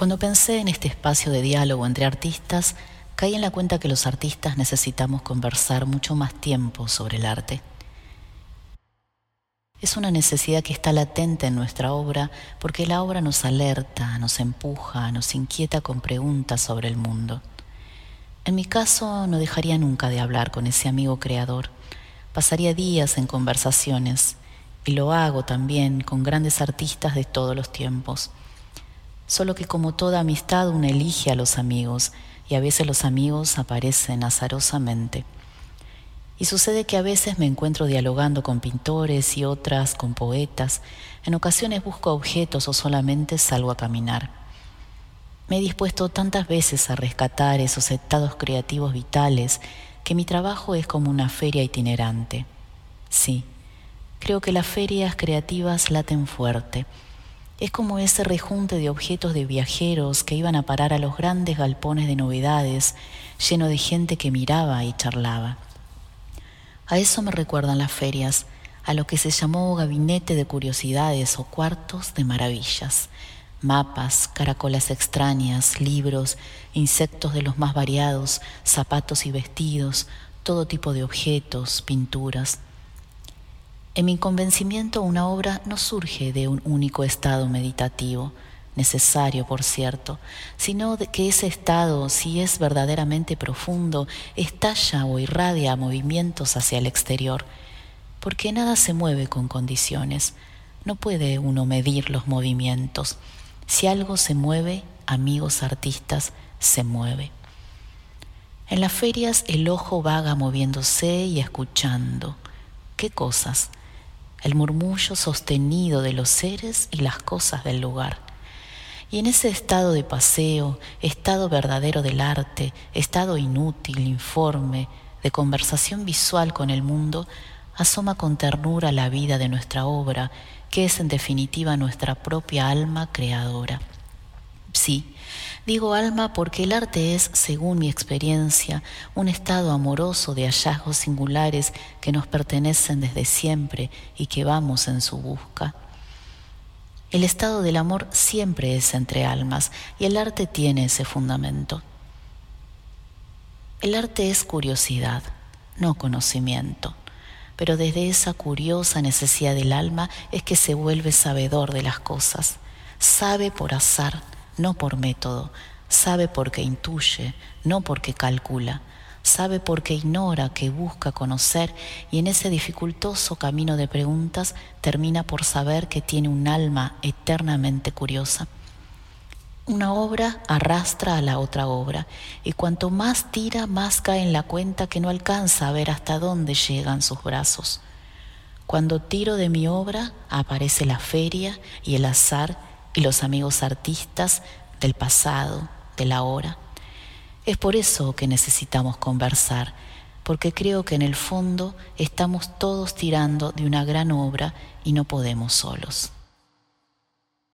Cuando pensé en este espacio de diálogo entre artistas, caí en la cuenta que los artistas necesitamos conversar mucho más tiempo sobre el arte. Es una necesidad que está latente en nuestra obra porque la obra nos alerta, nos empuja, nos inquieta con preguntas sobre el mundo. En mi caso no dejaría nunca de hablar con ese amigo creador. Pasaría días en conversaciones y lo hago también con grandes artistas de todos los tiempos. Solo que como toda amistad uno elige a los amigos y a veces los amigos aparecen azarosamente. Y sucede que a veces me encuentro dialogando con pintores y otras con poetas. En ocasiones busco objetos o solamente salgo a caminar. Me he dispuesto tantas veces a rescatar esos estados creativos vitales que mi trabajo es como una feria itinerante. Sí, creo que las ferias creativas laten fuerte es como ese rejunte de objetos de viajeros que iban a parar a los grandes galpones de novedades, lleno de gente que miraba y charlaba. A eso me recuerdan las ferias, a lo que se llamó gabinete de curiosidades o cuartos de maravillas. Mapas, caracolas extrañas, libros, insectos de los más variados, zapatos y vestidos, todo tipo de objetos, pinturas. En mi convencimiento una obra no surge de un único estado meditativo, necesario por cierto, sino de que ese estado, si es verdaderamente profundo, estalla o irradia movimientos hacia el exterior, porque nada se mueve con condiciones, no puede uno medir los movimientos. Si algo se mueve, amigos artistas, se mueve. En las ferias el ojo vaga moviéndose y escuchando. ¿Qué cosas? El murmullo sostenido de los seres y las cosas del lugar. Y en ese estado de paseo, estado verdadero del arte, estado inútil, informe, de conversación visual con el mundo, asoma con ternura la vida de nuestra obra, que es en definitiva nuestra propia alma creadora. Sí, Digo alma porque el arte es, según mi experiencia, un estado amoroso de hallazgos singulares que nos pertenecen desde siempre y que vamos en su busca. El estado del amor siempre es entre almas y el arte tiene ese fundamento. El arte es curiosidad, no conocimiento, pero desde esa curiosa necesidad del alma es que se vuelve sabedor de las cosas, sabe por azar, no por método, sabe porque intuye, no porque calcula, sabe porque ignora, que busca conocer y en ese dificultoso camino de preguntas termina por saber que tiene un alma eternamente curiosa. Una obra arrastra a la otra obra y cuanto más tira, más cae en la cuenta que no alcanza a ver hasta dónde llegan sus brazos. Cuando tiro de mi obra, aparece la feria y el azar y los amigos artistas del pasado, de la hora. Es por eso que necesitamos conversar, porque creo que en el fondo estamos todos tirando de una gran obra y no podemos solos.